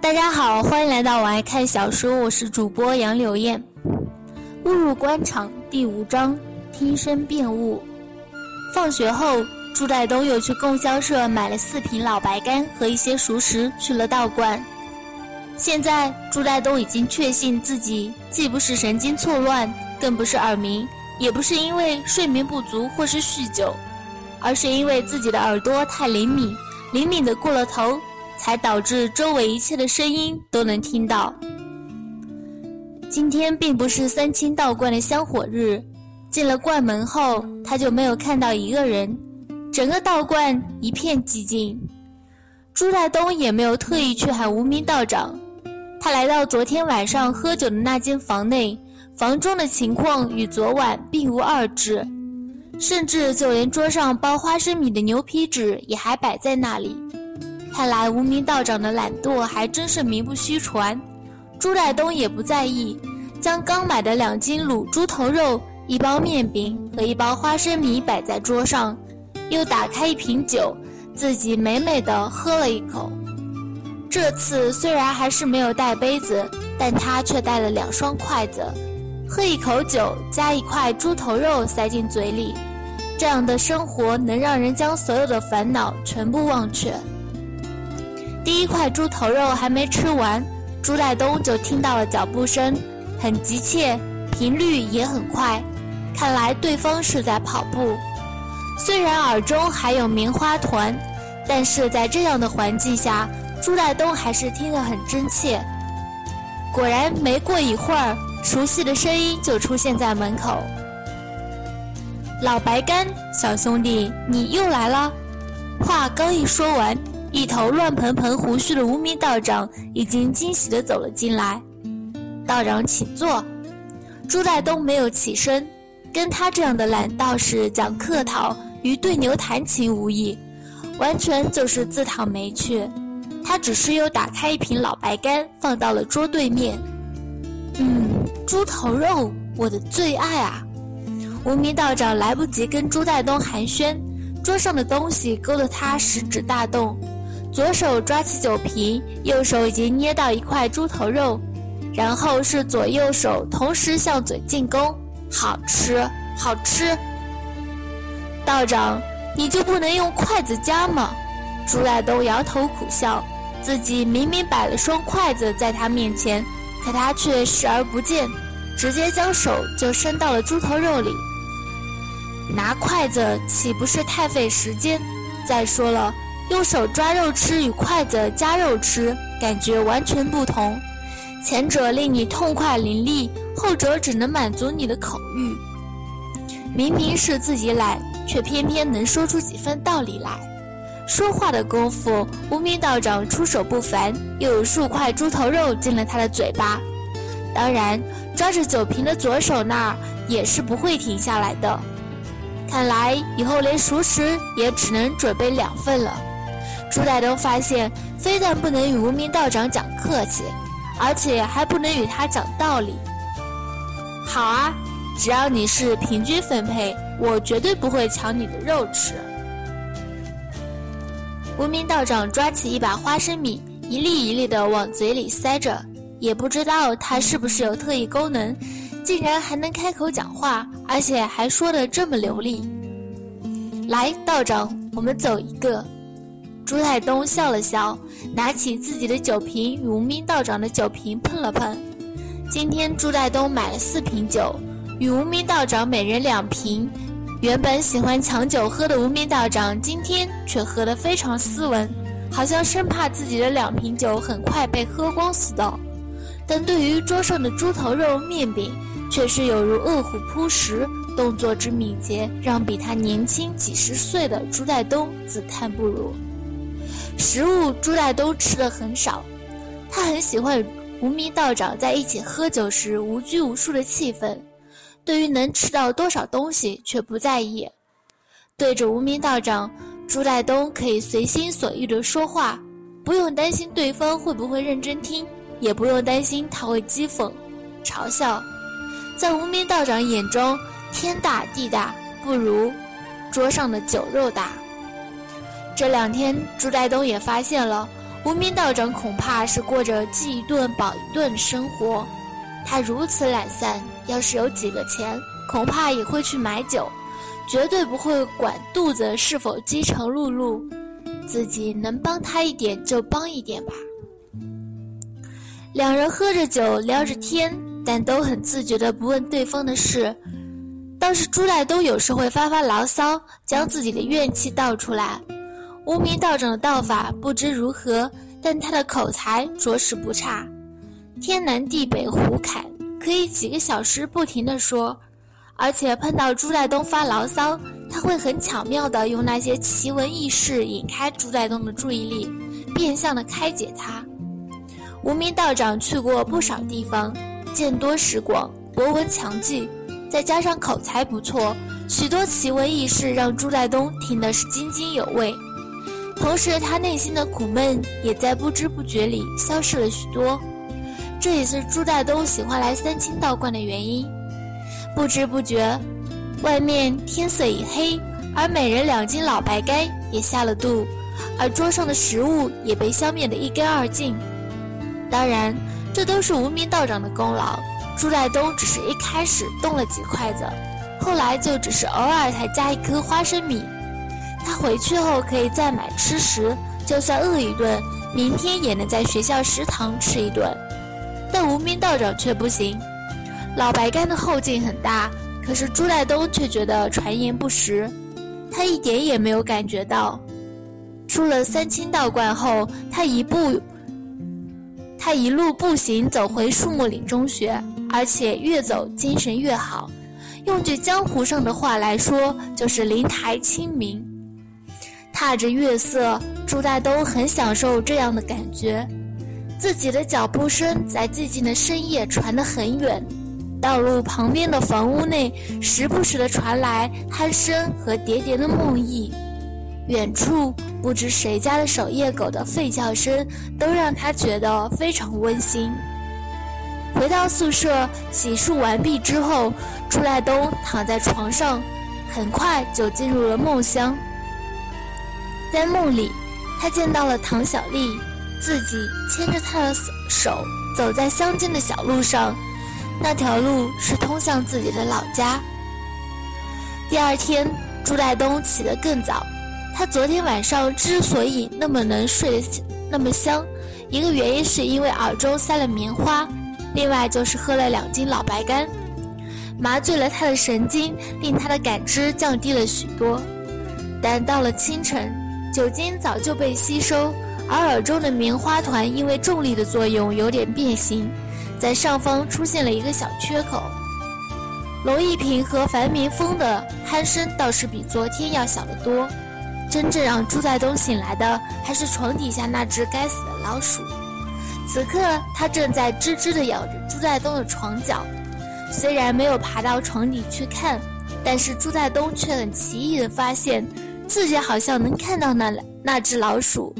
大家好，欢迎来到我爱看小说，我是主播杨柳燕。误入官场第五章，听声辨物。放学后，朱代东又去供销社买了四瓶老白干和一些熟食，去了道观。现在，朱代东已经确信自己既不是神经错乱，更不是耳鸣，也不是因为睡眠不足或是酗酒，而是因为自己的耳朵太灵敏，灵敏的过了头。才导致周围一切的声音都能听到。今天并不是三清道观的香火日，进了观门后，他就没有看到一个人，整个道观一片寂静。朱大东也没有特意去喊无名道长，他来到昨天晚上喝酒的那间房内，房中的情况与昨晚并无二致，甚至就连桌上包花生米的牛皮纸也还摆在那里。看来无名道长的懒惰还真是名不虚传。朱代东也不在意，将刚买的两斤卤猪头肉、一包面饼和一包花生米摆在桌上，又打开一瓶酒，自己美美的喝了一口。这次虽然还是没有带杯子，但他却带了两双筷子，喝一口酒，加一块猪头肉塞进嘴里，这样的生活能让人将所有的烦恼全部忘却。第一块猪头肉还没吃完，朱代东就听到了脚步声，很急切，频率也很快，看来对方是在跑步。虽然耳中还有棉花团，但是在这样的环境下，朱代东还是听得很真切。果然，没过一会儿，熟悉的声音就出现在门口。老白干，小兄弟，你又来了。话刚一说完。一头乱蓬蓬胡须的无名道长已经惊喜地走了进来。道长，请坐。朱代东没有起身，跟他这样的懒道士讲客套，与对牛弹琴无异，完全就是自讨没趣。他只是又打开一瓶老白干，放到了桌对面。嗯，猪头肉，我的最爱啊！无名道长来不及跟朱代东寒暄，桌上的东西勾得他食指大动。左手抓起酒瓶，右手已经捏到一块猪头肉，然后是左右手同时向嘴进攻，好吃，好吃。道长，你就不能用筷子夹吗？朱代东摇头苦笑，自己明明摆了双筷子在他面前，可他却视而不见，直接将手就伸到了猪头肉里。拿筷子岂不是太费时间？再说了。用手抓肉吃与筷子夹肉吃感觉完全不同，前者令你痛快淋漓，后者只能满足你的口欲。明明是自己懒，却偏偏能说出几分道理来。说话的功夫，无名道长出手不凡，又有数块猪头肉进了他的嘴巴。当然，抓着酒瓶的左手那儿也是不会停下来的。看来以后连熟食也只能准备两份了。朱代东发现，非但不能与无名道长讲客气，而且还不能与他讲道理。好啊，只要你是平均分配，我绝对不会抢你的肉吃。无名道长抓起一把花生米，一粒一粒的往嘴里塞着，也不知道他是不是有特异功能，竟然还能开口讲话，而且还说的这么流利。来，道长，我们走一个。朱太东笑了笑，拿起自己的酒瓶与无名道长的酒瓶碰了碰。今天朱太东买了四瓶酒，与无名道长每人两瓶。原本喜欢抢酒喝的无名道长，今天却喝得非常斯文，好像生怕自己的两瓶酒很快被喝光似的。但对于桌上的猪头肉、面饼，却是有如饿虎扑食，动作之敏捷，让比他年轻几十岁的朱代东自叹不如。食物朱代东吃的很少，他很喜欢无名道长在一起喝酒时无拘无束的气氛，对于能吃到多少东西却不在意。对着无名道长，朱代东可以随心所欲地说话，不用担心对方会不会认真听，也不用担心他会讥讽、嘲笑。在无名道长眼中，天大地大不如桌上的酒肉大。这两天，朱代东也发现了无名道长恐怕是过着饥一顿饱一顿的生活。他如此懒散，要是有几个钱，恐怕也会去买酒，绝对不会管肚子是否饥肠辘辘。自己能帮他一点就帮一点吧。两人喝着酒，聊着天，但都很自觉地不问对方的事。倒是朱赖东有时会发发牢骚，将自己的怨气道出来。无名道长的道法不知如何，但他的口才着实不差。天南地北胡侃，可以几个小时不停地说。而且碰到朱赖东发牢骚，他会很巧妙地用那些奇闻异事引开朱赖东的注意力，变相地开解他。无名道长去过不少地方，见多识广，博闻强记。再加上口才不错，许多奇闻异事让朱代东听得是津津有味。同时，他内心的苦闷也在不知不觉里消失了许多。这也是朱代东喜欢来三清道观的原因。不知不觉，外面天色已黑，而每人两斤老白干也下了肚，而桌上的食物也被消灭得一干二净。当然，这都是无名道长的功劳。朱代东只是一开始动了几筷子，后来就只是偶尔才加一颗花生米。他回去后可以再买吃食，就算饿一顿，明天也能在学校食堂吃一顿。但无名道长却不行，老白干的后劲很大，可是朱代东却觉得传言不实，他一点也没有感觉到。出了三清道观后，他一步，他一路步行走回树木岭中学。而且越走精神越好，用句江湖上的话来说，就是灵台清明。踏着月色，朱大东很享受这样的感觉。自己的脚步声在寂静的深夜传得很远，道路旁边的房屋内时不时的传来鼾声和喋喋的梦呓，远处不知谁家的守夜狗的吠叫声都让他觉得非常温馨。回到宿舍，洗漱完毕之后，朱赖东躺在床上，很快就进入了梦乡。在梦里，他见到了唐小丽，自己牵着她的手走在乡间的小路上，那条路是通向自己的老家。第二天，朱代东起得更早，他昨天晚上之所以那么能睡得那么香，一个原因是因为耳中塞了棉花。另外就是喝了两斤老白干，麻醉了他的神经，令他的感知降低了许多。但到了清晨，酒精早就被吸收，而耳中的棉花团因为重力的作用有点变形，在上方出现了一个小缺口。龙一平和樊明峰的鼾声倒是比昨天要小得多。真正让朱在东醒来的，还是床底下那只该死的老鼠。此刻，它正在吱吱地咬着朱在东的床角。虽然没有爬到床底去看，但是朱在东却很奇异地发现，自己好像能看到那那只老鼠。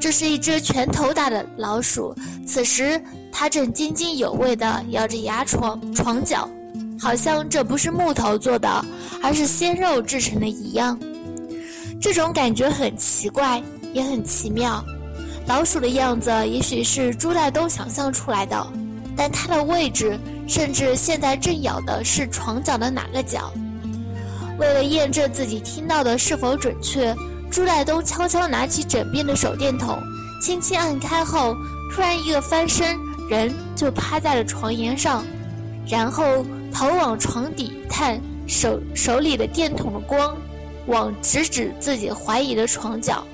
这是一只拳头大的老鼠，此时它正津津有味地咬着牙床床角，好像这不是木头做的，而是鲜肉制成的一样。这种感觉很奇怪，也很奇妙。老鼠的样子也许是朱大东想象出来的，但它的位置，甚至现在正咬的是床角的哪个角？为了验证自己听到的是否准确，朱代东悄悄拿起枕边的手电筒，轻轻按开后，突然一个翻身，人就趴在了床沿上，然后头往床底探，手手里的电筒的光，往直指自己怀疑的床角。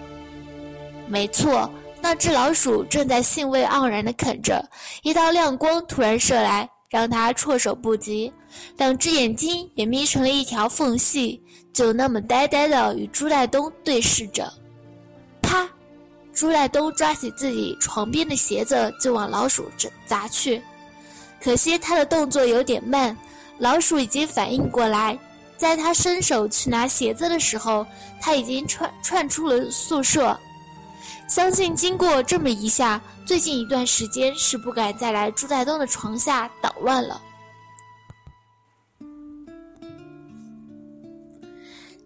没错。那只老鼠正在兴味盎然地啃着，一道亮光突然射来，让它措手不及，两只眼睛也眯成了一条缝隙，就那么呆呆地与朱代东对视着。啪！朱代东抓起自己床边的鞋子就往老鼠这砸去，可惜他的动作有点慢，老鼠已经反应过来，在他伸手去拿鞋子的时候，他已经窜窜出了宿舍。相信经过这么一下，最近一段时间是不敢再来朱代东的床下捣乱了。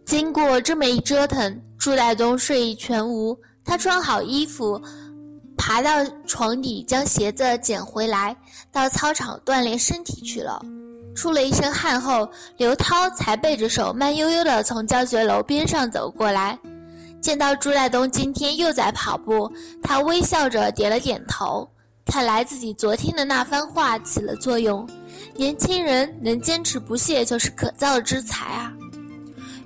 经过这么一折腾，朱代东睡意全无。他穿好衣服，爬到床底将鞋子捡回来，到操场锻炼身体去了。出了一身汗后，刘涛才背着手慢悠悠地从教学楼边上走过来。见到朱代东今天又在跑步，他微笑着点了点头。看来自己昨天的那番话起了作用，年轻人能坚持不懈就是可造之才啊！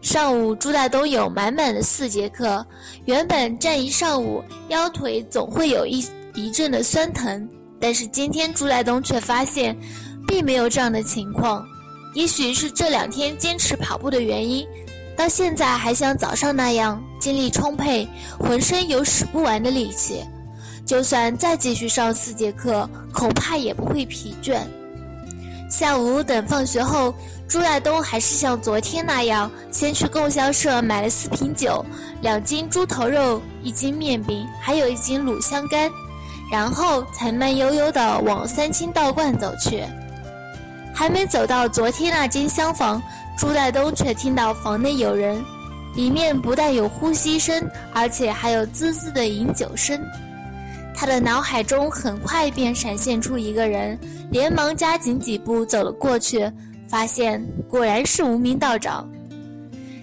上午朱大东有满满的四节课，原本站一上午腰腿总会有一一阵的酸疼，但是今天朱大东却发现。并没有这样的情况，也许是这两天坚持跑步的原因，到现在还像早上那样精力充沛，浑身有使不完的力气。就算再继续上四节课，恐怕也不会疲倦。下午等放学后，朱代东还是像昨天那样，先去供销社买了四瓶酒、两斤猪头肉、一斤面饼，还有一斤卤香干，然后才慢悠悠地往三清道观走去。还没走到昨天那间厢房，朱代东却听到房内有人，里面不但有呼吸声，而且还有滋滋的饮酒声。他的脑海中很快便闪现出一个人，连忙加紧几步走了过去，发现果然是无名道长。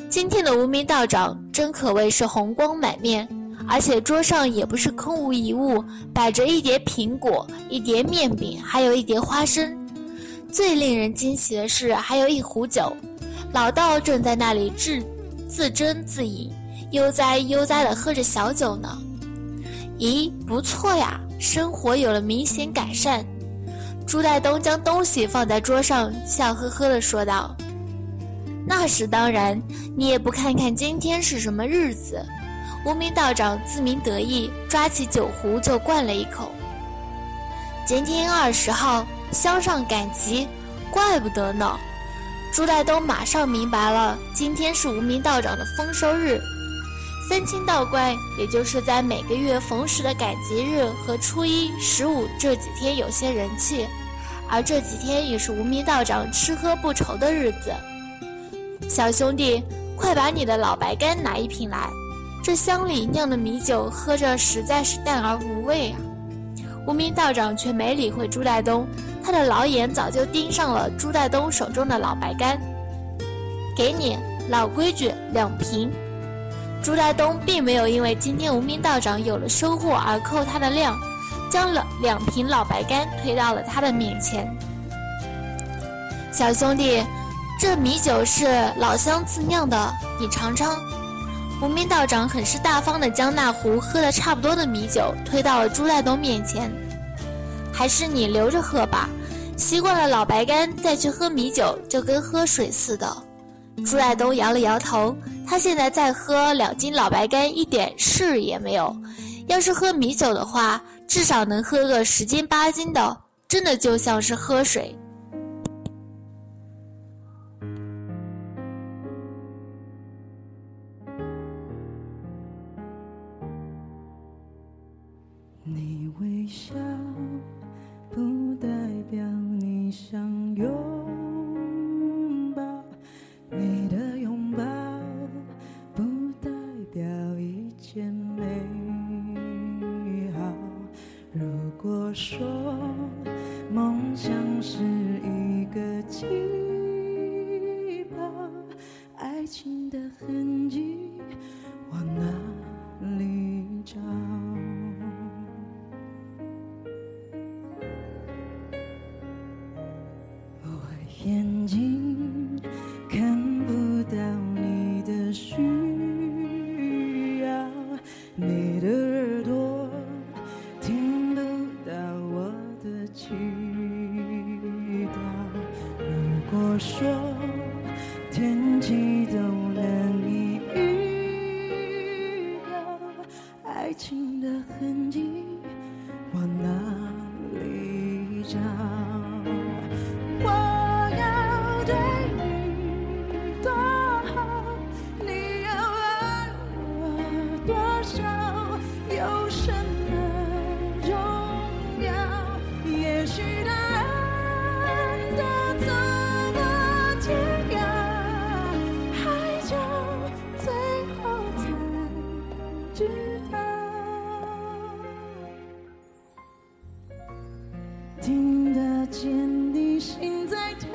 今天的无名道长真可谓是红光满面，而且桌上也不是空无一物，摆着一碟苹果、一碟面饼，还有一碟花生。最令人惊喜的是，还有一壶酒，老道正在那里自自斟自饮，悠哉悠哉地喝着小酒呢。咦，不错呀，生活有了明显改善。朱代东将东西放在桌上，笑呵呵地说道：“那是当然，你也不看看今天是什么日子。”无名道长自鸣得意，抓起酒壶就灌了一口。今天二十号。乡上赶集，怪不得呢。朱代东马上明白了，今天是无名道长的丰收日。三清道观，也就是在每个月逢十的赶集日和初一、十五这几天有些人气，而这几天也是无名道长吃喝不愁的日子。小兄弟，快把你的老白干拿一瓶来，这乡里酿的米酒喝着实在是淡而无味啊。无名道长却没理会朱代东。他的老眼早就盯上了朱代东手中的老白干，给你，老规矩，两瓶。朱代东并没有因为今天无名道长有了收获而扣他的量，将两两瓶老白干推到了他的面前。小兄弟，这米酒是老乡自酿的，你尝尝。无名道长很是大方的将那壶喝得差不多的米酒推到了朱代东面前。还是你留着喝吧，习惯了老白干再去喝米酒，就跟喝水似的。朱爱东摇了摇头，他现在再喝两斤老白干一点事也没有，要是喝米酒的话，至少能喝个十斤八斤的，真的就像是喝水。里听得见你心在跳。